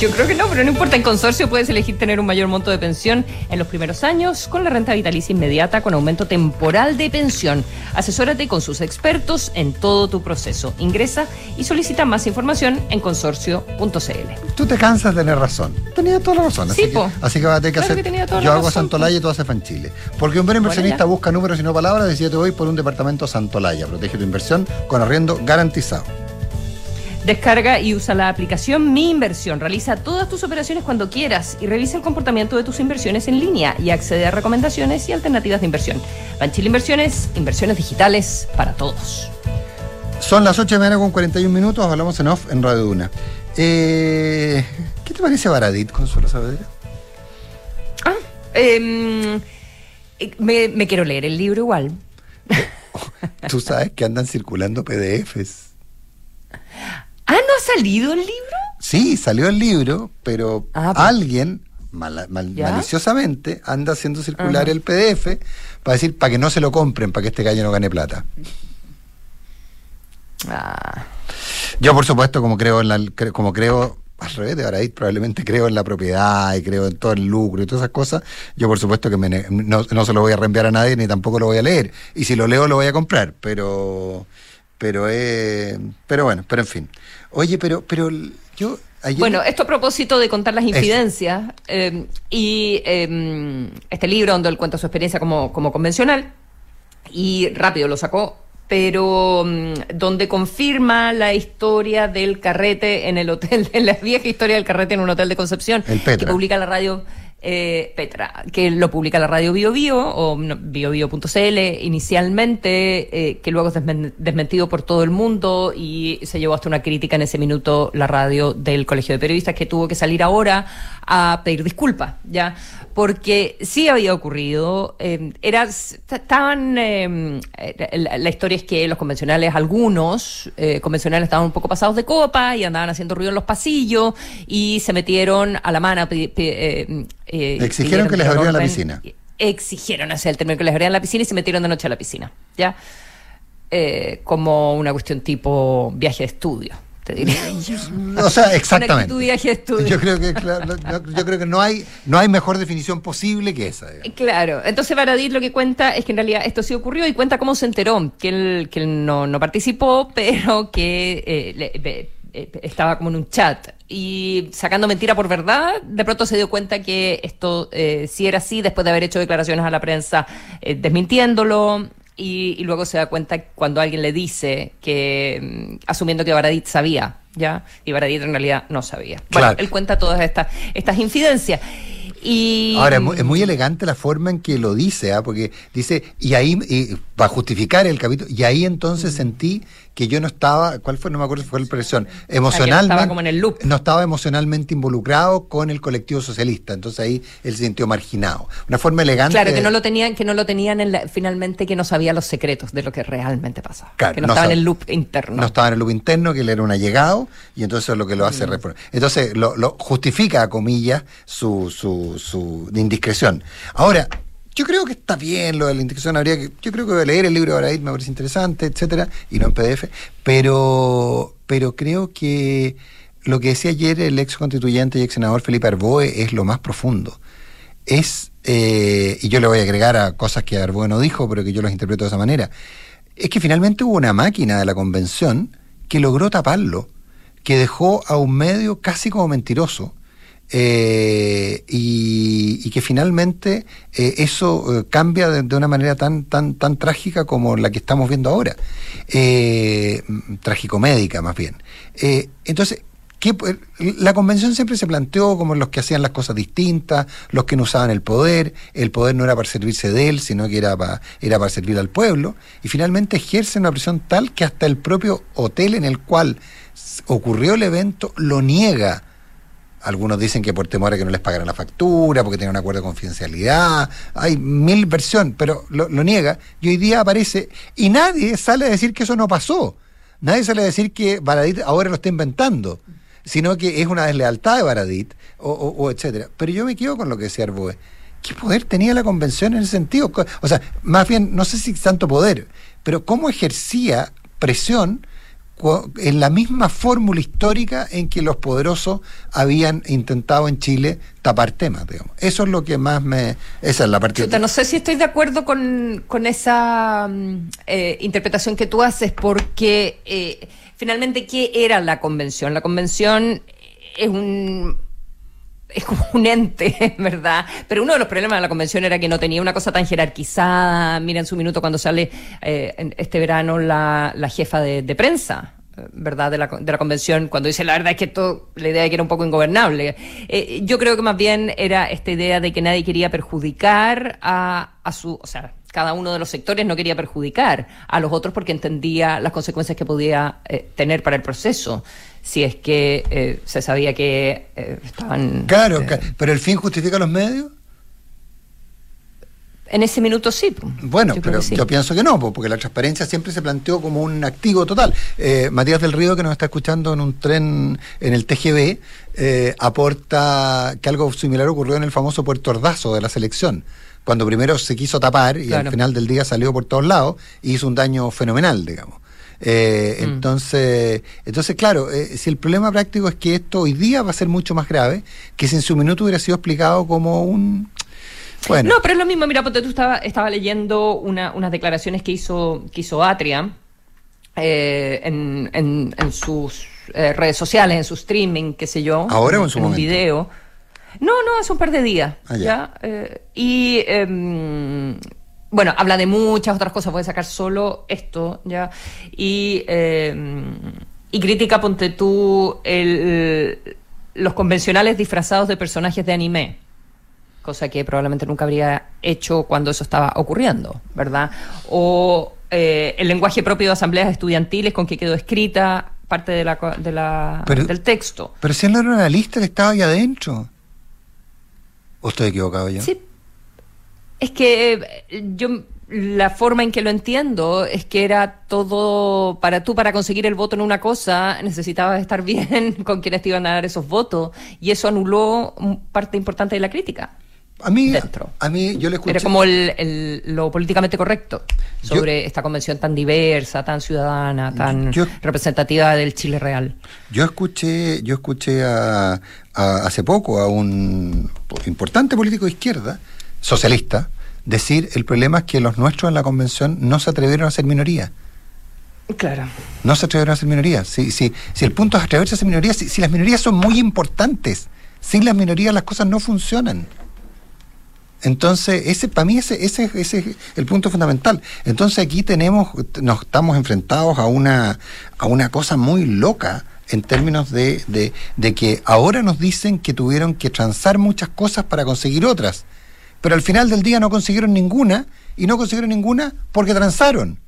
Yo creo que no, pero no importa. En consorcio puedes elegir tener un mayor monto de pensión en los primeros años con la renta vitalicia inmediata con aumento temporal de pensión. Asesórate con sus expertos en todo tu proceso. Ingresa y solicita más información en consorcio.cl. Tú te cansas de tener razón. Tenía toda la razón. Así, Sí, que, po. así que vas a tener que Claro hacer. que toda yo la hago razón, Santolaya y tú haces Fanchile. Porque un buen inversionista busca números y no palabras. Decídete hoy por un departamento Santolaya. Protege tu inversión con arriendo garantizado. Descarga y usa la aplicación Mi Inversión. Realiza todas tus operaciones cuando quieras y revisa el comportamiento de tus inversiones en línea y accede a recomendaciones y alternativas de inversión. Banchile Inversiones, inversiones digitales para todos. Son las 8 de la mañana con 41 minutos. Hablamos en off en Radio Duna. Eh, ¿Qué te parece Baradit, Consuelo Saavedra? Em, eh, me, me quiero leer el libro igual. Tú sabes que andan circulando PDFs. Ah, ¿no ha salido el libro? Sí, salió el libro, pero Ah, pues. alguien mal- maliciosamente anda haciendo circular Ajá. el PDF para decir, para que no se lo compren, para que este gallo no gane plata. Ah, Yo, por supuesto, como creo en la, como creo al revés de probablemente creo en la propiedad y creo en todo el lucro y todas esas cosas, yo por supuesto que me no, no se lo voy a reenviar a nadie ni tampoco lo voy a leer. Y si lo leo lo voy a comprar, pero pero eh, pero bueno, pero en fin. Oye, pero pero yo ayer Bueno, esto a propósito de contar las infidencias eh, y eh, este libro donde él cuenta su experiencia como, como convencional y rápido lo sacó, pero mm, donde confirma la historia del carrete en el hotel, en la vieja historia del carrete en un hotel de Concepción El Petra. que publica la radio eh, Petra, que lo publica la radio Bio Bio o biobio.cl inicialmente, eh, que luego es desmentido por todo el mundo y se llevó hasta una crítica en ese minuto la radio del Colegio de Periodistas que tuvo que salir ahora a pedir disculpas, ¿ya? Porque sí había ocurrido, eh, era, estaban, eh, la, la, historia es que los convencionales, algunos convencionales estaban un poco pasados de copa y andaban haciendo ruido en los pasillos y se metieron a la mano eh, exigieron que les abrieran la piscina. Exigieron hacia el término que les abrieran la piscina y se metieron de noche a la piscina. ¿Ya? Eh, como una cuestión tipo viaje de estudio. Te diría. O sea, exactamente. viaje de estudio. Yo creo que, yo creo que no hay no hay mejor definición posible que esa. Claro. Entonces Baradit lo que cuenta es que en realidad esto sí ocurrió y cuenta cómo se enteró que él, que él no, no participó, pero que eh, eh, estaba como en un chat y sacando mentira por verdad, de pronto se dio cuenta que esto eh, sí era así después de haber hecho declaraciones a la prensa eh, desmintiéndolo. Y, luego se da cuenta cuando alguien le dice que, mm, asumiendo que Baradit sabía, ¿ya? Y Baradit en realidad no sabía. Bueno, él cuenta todas estas, estas infidencias. Y... Ahora, es muy, elegante la forma en que lo dice, ¿ah? porque dice, y ahí, y, para justificar el capítulo, y ahí entonces mm. sentí que yo no estaba, ¿cuál fue? No me acuerdo si fue la expresión, emocionalmente. estaba como en el loop. No estaba emocionalmente involucrado con el colectivo socialista, entonces ahí él se sintió marginado. Una forma elegante. Claro, que no lo tenían, que no lo tenían en finalmente que no sabía los secretos de lo que realmente pasaba. que no, estaba en el loop interno. No estaba en el loop interno, que él era un allegado, y entonces es lo que lo hace mm. Entonces lo, lo, justifica, a comillas, su, su, su indiscreción. Ahora, yo creo que está bien lo de la indiscreción, habría que, yo creo que leer el libro de Baradit me parece interesante, etcétera, y no en PDF, pero, pero creo que lo que decía ayer el ex constituyente y ex senador Felipe Arboe es lo más profundo. Es, eh, y yo le voy a agregar a cosas que Arboe no dijo, pero que yo las interpreto de esa manera, es que finalmente hubo una máquina de la convención que logró taparlo, que dejó a un medio casi como mentiroso, eh, y, que finalmente eh, eso eh, cambia de, una manera tan, tan, tan trágica como la que estamos viendo ahora, tragicomédica más bien. entonces, la convención siempre se planteó como los que hacían las cosas distintas, los que no usaban el poder, el poder no era para servirse de él, sino que era para, era para servir al pueblo, y finalmente ejerce una presión tal que hasta el propio hotel en el cual ocurrió el evento lo niega algunos dicen que por temor a que no les pagaran la factura, porque tienen un acuerdo de confidencialidad. Hay mil versiones, pero lo, niega. Y hoy día aparece y nadie sale a decir que eso no pasó. Nadie sale a decir que Baradit ahora lo está inventando, sino que es una deslealtad de Baradit, o, o, etcétera. Pero yo me quedo con lo que decía Arboe. ¿Qué poder tenía la convención en ese sentido? O sea, más bien, no sé si tanto poder, pero cómo ejercía presión en la misma fórmula histórica en que los poderosos habían intentado en Chile tapar temas, digamos. Eso es lo que más me... Esa es la parte... no sé si estoy de acuerdo con, con esa mm, eh, interpretación que tú haces, porque eh, finalmente, ¿qué era la convención? La convención es un es como un ente, ¿verdad? Pero uno de los problemas de la convención era que no tenía una cosa tan jerarquizada. Mira en su minuto cuando sale eh, este verano la, la jefa de, prensa, ¿verdad? De la, de la, convención, cuando dice la verdad es que todo, la idea de que era un poco ingobernable. Eh, yo creo que más bien era esta idea de que nadie quería perjudicar a, a su, o sea, cada uno de los sectores no quería perjudicar a los otros porque entendía las consecuencias que podía eh, tener para el proceso si es que eh, se sabía que eh, estaban... Claro, eh, pero el fin justifica los medios. En ese minuto sí. Bueno, pero yo pienso que no, porque la transparencia siempre se planteó como un activo total. Matías del Río, que nos está escuchando en un tren en el TGB, aporta que algo similar ocurrió en el famoso Puerto Ordazo de la selección, cuando primero se quiso tapar y al final del día salió por todos lados y hizo un daño fenomenal, digamos. Eh, mm. Entonces, entonces, claro, eh, si el problema práctico es que esto hoy día va a ser mucho más grave, que si en su minuto hubiera sido explicado como un... Bueno. No, pero es lo mismo, mira, porque tú estaba, estaba leyendo unas declaraciones que hizo, que hizo Atria eh, en, en, sus redes sociales, en su streaming, qué sé yo. ¿Ahora o en su en un video. No, no, hace un par de días. Ah, ya. y em, bueno, habla de muchas otras cosas, puede sacar solo esto, ¿ya? Y, eh, y critica, ponte tú, el, los convencionales disfrazados de personajes de anime. cosa que probablemente nunca habría hecho cuando eso estaba ocurriendo, ¿verdad? O eh, el lenguaje propio de asambleas estudiantiles con que quedó escrita parte de la, de la del texto. Pero si él no era una lista, él estaba ahí adentro. ¿O estoy equivocado yo? Sí. Es que eh, yo la forma en que lo entiendo es que era todo para tú para conseguir el voto en una cosa necesitabas estar bien con quienes te iban a dar esos votos y eso anuló parte importante de la crítica. A mí, a mí yo le escuché. Era como el, lo políticamente correcto sobre esta convención tan diversa, tan ciudadana, tan representativa del Chile real. Yo escuché, yo escuché a, hace poco a un importante político de izquierda, socialista, decir el problema es que los nuestros en la convención no se atrevieron a ser minoría. Claro. No se atrevieron a ser minoría. Si, si, si el punto es atreverse a ser minoría, si, si las minorías son muy importantes, sin las minorías las cosas no funcionan. Entonces, ese para mí ese, ese, ese es el punto fundamental. Entonces aquí tenemos, nos estamos enfrentados a una, a una cosa muy loca en términos de, de, de que ahora nos dicen que tuvieron que transar muchas cosas para conseguir otras. Pero al final del día no consiguieron ninguna, y no consiguieron ninguna porque transaron.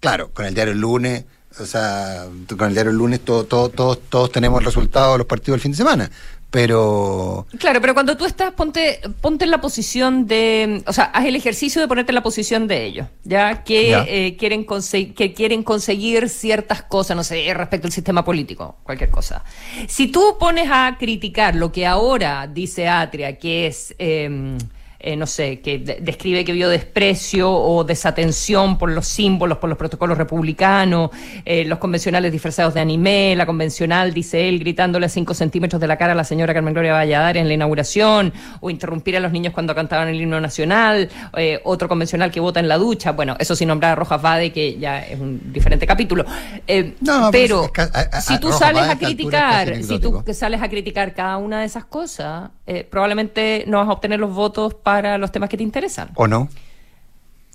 Claro, con el diario el lunes, o sea, con el diario el lunes todo, todo, todos, todos tenemos el resultado de los partidos del fin de semana pero claro pero cuando tú estás ponte ponte en la posición de o sea haz el ejercicio de ponerte en la posición de ellos ya que eh, quieren que quieren conseguir ciertas cosas no sé respecto al sistema político cualquier cosa. Si tú pones a criticar lo que ahora dice Atria que es eh, eh, no sé, que describe que vio desprecio o desatención por los símbolos, por los protocolos republicanos, eh, los convencionales disfrazados de anime, la convencional, dice él, gritándole a cinco centímetros de la cara a la señora Carmen Gloria Valladares en la inauguración, o interrumpir a los niños cuando cantaban el himno nacional, eh, otro convencional que vota en la ducha, bueno, eso sin nombrar a Rojas Vade, que ya es un diferente capítulo. no, pero, si tú sales a criticar, si tú sales a criticar cada una de esas cosas, probablemente no vas a obtener los votos para para los temas que te interesan. ¿O no?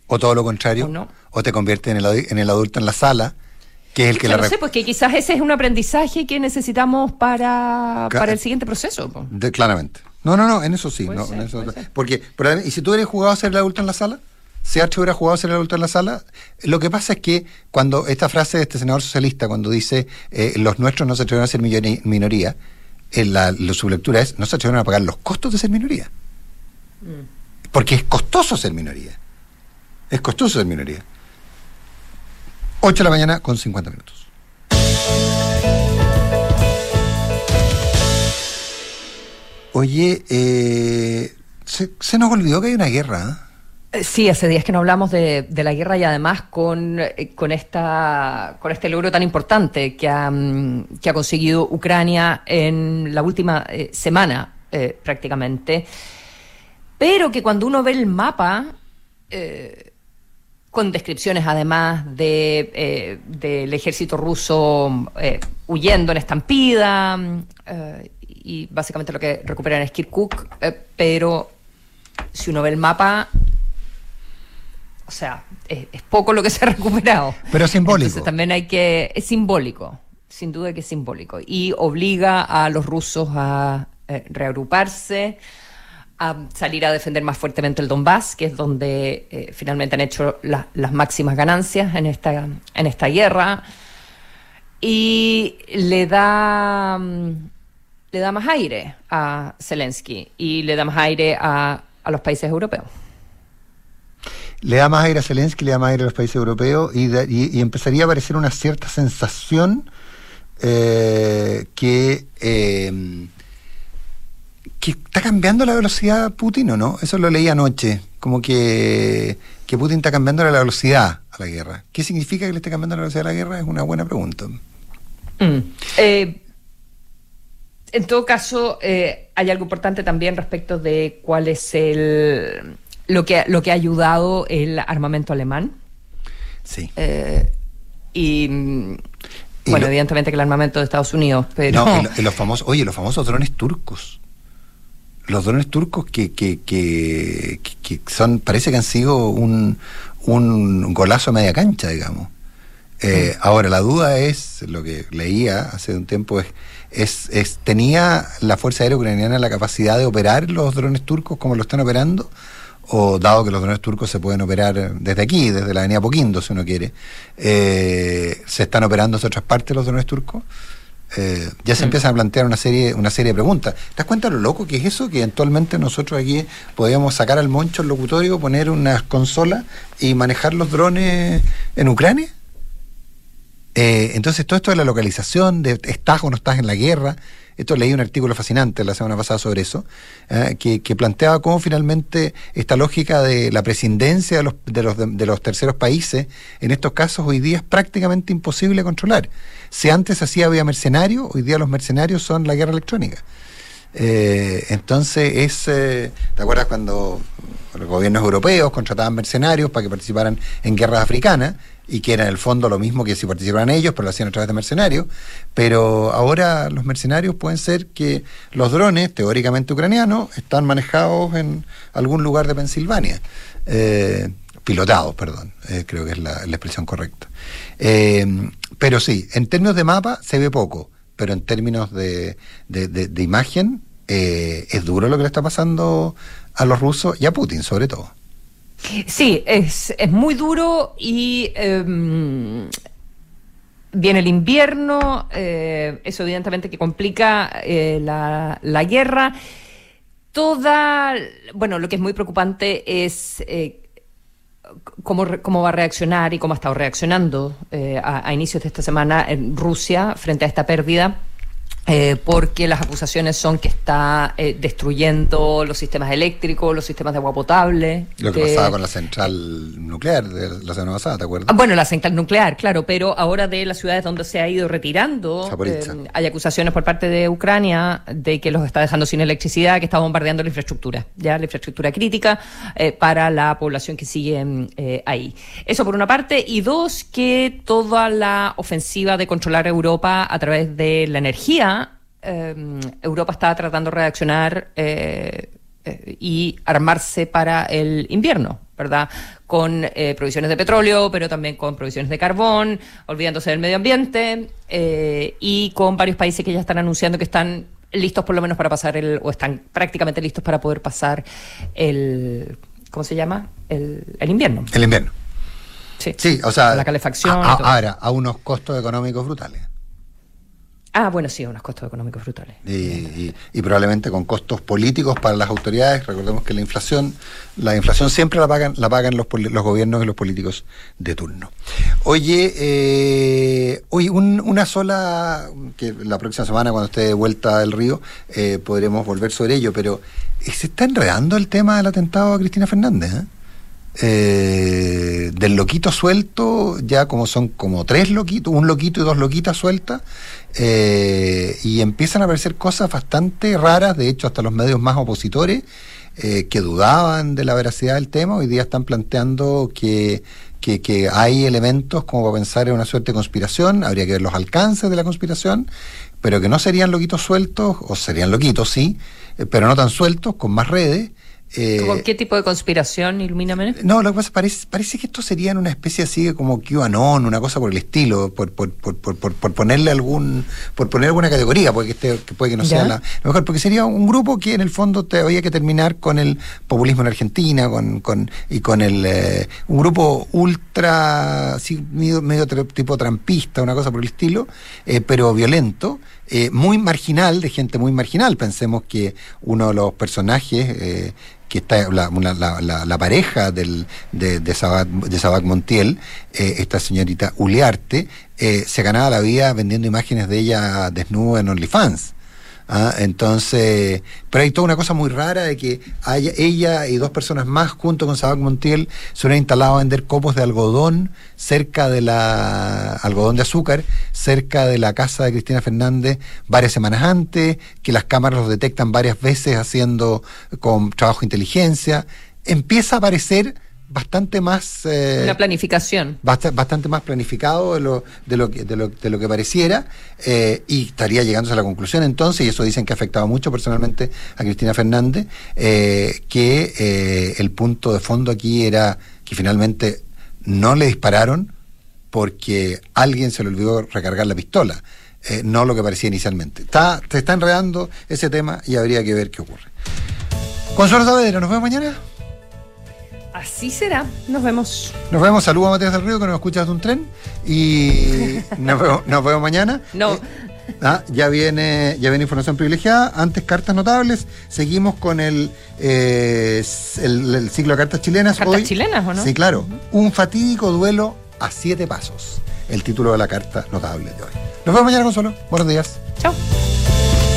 ¿O todo lo contrario? ¿O, te convierte en el, en el adulto en la sala? que es el que, la no sé, pues que quizás ese es un aprendizaje que necesitamos para, para el siguiente proceso. claramente. No, no, no, en eso sí. No, en eso, porque, ¿y si tú hubieras jugado a ser el adulto en la sala? Si H hubiera jugado a ser el adulto en la sala, lo que pasa es que cuando esta frase de este senador socialista, cuando dice eh, los nuestros no se atrevieron a ser minoría, en la, su lectura es no se atrevieron a pagar los costos de ser minoría. Porque es costoso ser minoría. Es costoso ser minoría. 8 de la mañana con 50 minutos. Oye, eh, se, nos olvidó que hay una guerra. ¿eh? Eh, sí, hace días que no hablamos de, la guerra y además con, con, esta, con este logro tan importante que ha, mm, que ha conseguido Ucrania en la última semana prácticamente pero que cuando uno ve el mapa, eh, con descripciones además de, eh, del ejército ruso eh, huyendo en estampida, y básicamente lo que recuperan es Kirkuk, pero si uno ve el mapa, o sea, es, poco lo que se ha recuperado. Pero es simbólico. Entonces también hay que, es simbólico, sin duda que es simbólico, y obliga a los rusos a reagruparse a salir a defender más fuertemente el Donbass, que es donde eh, finalmente han hecho las máximas ganancias en esta, en esta guerra, y le da, mm, le da más aire a Zelensky y le da más aire a, a los países europeos. Le da más aire a Zelensky, le da más aire a los países europeos y, y, empezaría a aparecer una cierta sensación eh, que eh, que está cambiando la velocidad Putin o no? Eso lo leí anoche, como que, que Putin está cambiando la velocidad a la guerra. ¿Qué significa que le esté cambiando la velocidad a la guerra? Es una buena pregunta. Mm. Eh, en todo caso, eh, hay algo importante también respecto de cuál es el lo que, lo que ha ayudado el armamento alemán. Sí. Eh, y, bueno, evidentemente que el armamento de Estados Unidos, pero... No, los famosos, oye, los famosos drones turcos los drones turcos que, que, que, son, parece que han sido un, un golazo a media cancha, digamos. Eh, ahora, la duda es, lo que leía hace un tiempo, es es, es, ¿tenía la Fuerza Aérea Ucraniana la capacidad de operar los drones turcos como lo están operando? o dado que los drones turcos se pueden operar desde aquí, desde la avenida Poquindo, si uno quiere, eh, se están operando en otras partes los drones turcos, eh, ya se mm. empiezan a plantear una serie, una serie de preguntas. ¿Te das cuenta lo loco que es eso? Que eventualmente nosotros aquí podíamos sacar al moncho el locutorio, poner unas consolas y manejar los drones en Ucrania. Eh, entonces, todo esto de la localización, de estás o no estás en la guerra, esto leí un artículo fascinante la semana pasada sobre eso, eh, que, planteaba cómo finalmente esta lógica de la prescindencia de los, de, los, de los terceros países, en estos casos hoy día es prácticamente imposible controlar. Si antes hacía había mercenarios, hoy día los mercenarios son la guerra electrónica. Eh, entonces es, eh, ¿te acuerdas cuando los gobiernos europeos contrataban mercenarios para que participaran en guerras africanas? y que era en el fondo lo mismo que si participaran ellos, pero lo hacían a través de mercenarios. Pero ahora los mercenarios pueden ser que los drones, teóricamente ucranianos, están manejados en algún lugar de Pensilvania. Eh, pilotados, perdón, eh, creo que es la, expresión correcta. Pero sí, en términos de mapa se ve poco, pero en términos de, de imagen es duro lo que le está pasando a los rusos y a Putin sobre todo. Sí, es, es muy duro y em, viene el invierno, eh, eso evidentemente que complica eh, la, la, guerra. Toda, bueno, lo que es muy preocupante es eh, cómo, cómo va a reaccionar y cómo ha estado reaccionando a, a inicios de esta semana en Rusia frente a esta pérdida eh, porque las acusaciones son que está eh, destruyendo los sistemas eléctricos, los sistemas de agua potable. Lo que, pasaba con la central nuclear de la semana pasada, ¿te acuerdas? Ah, bueno, la central nuclear, claro, pero ahora de las ciudades donde se ha ido retirando, eh, hay acusaciones por parte de Ucrania de que los está dejando sin electricidad, que está bombardeando la infraestructura, ya la infraestructura crítica para la población que sigue ahí. Eso por una parte, y dos, que toda la ofensiva de controlar Europa a través de la energía, Em, Europa está tratando de reaccionar eh, eh, y armarse para el invierno, ¿verdad? Con eh, provisiones de petróleo, pero también con provisiones de carbón, olvidándose del medio ambiente y con varios países que ya están anunciando que están listos por lo menos para pasar el, o están prácticamente listos para poder pasar el, ¿cómo se llama? El, invierno. El invierno. Sí. sí, o sea, la calefacción. ahora, a unos costos económicos brutales. Ah, bueno, sí, unos costos económicos brutales. Y, probablemente con costos políticos para las autoridades. Recordemos que la inflación, la inflación siempre la pagan, la pagan los, los gobiernos y los políticos de turno. Oye, eh, hoy una sola, que la próxima semana cuando esté de vuelta del río eh, podremos volver sobre ello, pero se está enredando el tema del atentado a Cristina Fernández. ¿eh? Eh, del loquito suelto, ya como son como tres loquitos, un loquito y dos loquitas sueltas, eh, y empiezan a aparecer cosas bastante raras, de hecho hasta los medios más opositores, eh, que dudaban de la veracidad del tema, hoy día están planteando que, que, hay elementos como para pensar en una suerte de conspiración, habría que ver los alcances de la conspiración, pero que no serían loquitos sueltos, o serían loquitos, sí, pero no tan sueltos, con más redes, eh, ¿Con qué tipo de conspiración, Ilumíname? No, lo que pasa parece, parece que esto sería una especie así como QAnon, una cosa por el estilo, por, por, por, por, ponerle algún, por poner alguna categoría, porque este, puede que no sea la mejor, porque sería un grupo que en el fondo te había que terminar con el populismo en Argentina, con, con y con el eh, un grupo ultra, así, medio, medio tipo trampista, una cosa por el estilo, eh, pero violento. Muy marginal, de gente muy marginal. Pensemos que uno de los personajes que está la, la, pareja del, de, de, Sabac, Montiel, eh, esta señorita Uliarte, eh, se ganaba la vida vendiendo imágenes de ella desnuda en OnlyFans. ¿Ah? Entonces, pero hay toda una cosa muy rara de que ella y dos personas más, junto con Sabac Montiel, se hubieran instalado a vender copos de algodón cerca de la algodón de azúcar, cerca de la casa de Cristina Fernández varias semanas antes, que las cámaras los detectan varias veces haciendo con trabajo de inteligencia. Empieza a aparecer bastante más... Eh, Una planificación. bastante más planificado de lo, de lo, que, de lo, de lo que pareciera eh, y estaría llegándose a la conclusión entonces, y eso dicen que ha afectado mucho personalmente a Cristina Fernández, eh, que el punto de fondo aquí era que finalmente no le dispararon porque alguien se le olvidó recargar la pistola. eh, no lo que parecía inicialmente. Está, se está enredando ese tema y habría que ver qué ocurre. Consuelo Saavedra, ¿nos vemos mañana? Así será. Nos vemos. Nos vemos. Saludos a Matías del Río que nos escucha de un tren. Y nos vemos, nos vemos mañana. No. Eh, ah, ya viene, ya viene información privilegiada. Antes cartas notables. Seguimos con el, eh, el, el ciclo de cartas chilenas. ¿Cartas Hoy- chilenas o no? Sí, claro. Un fatídico duelo a siete pasos. El título de la carta notable de hoy. Nos vemos mañana, Consuelo. Buenos días. Chao.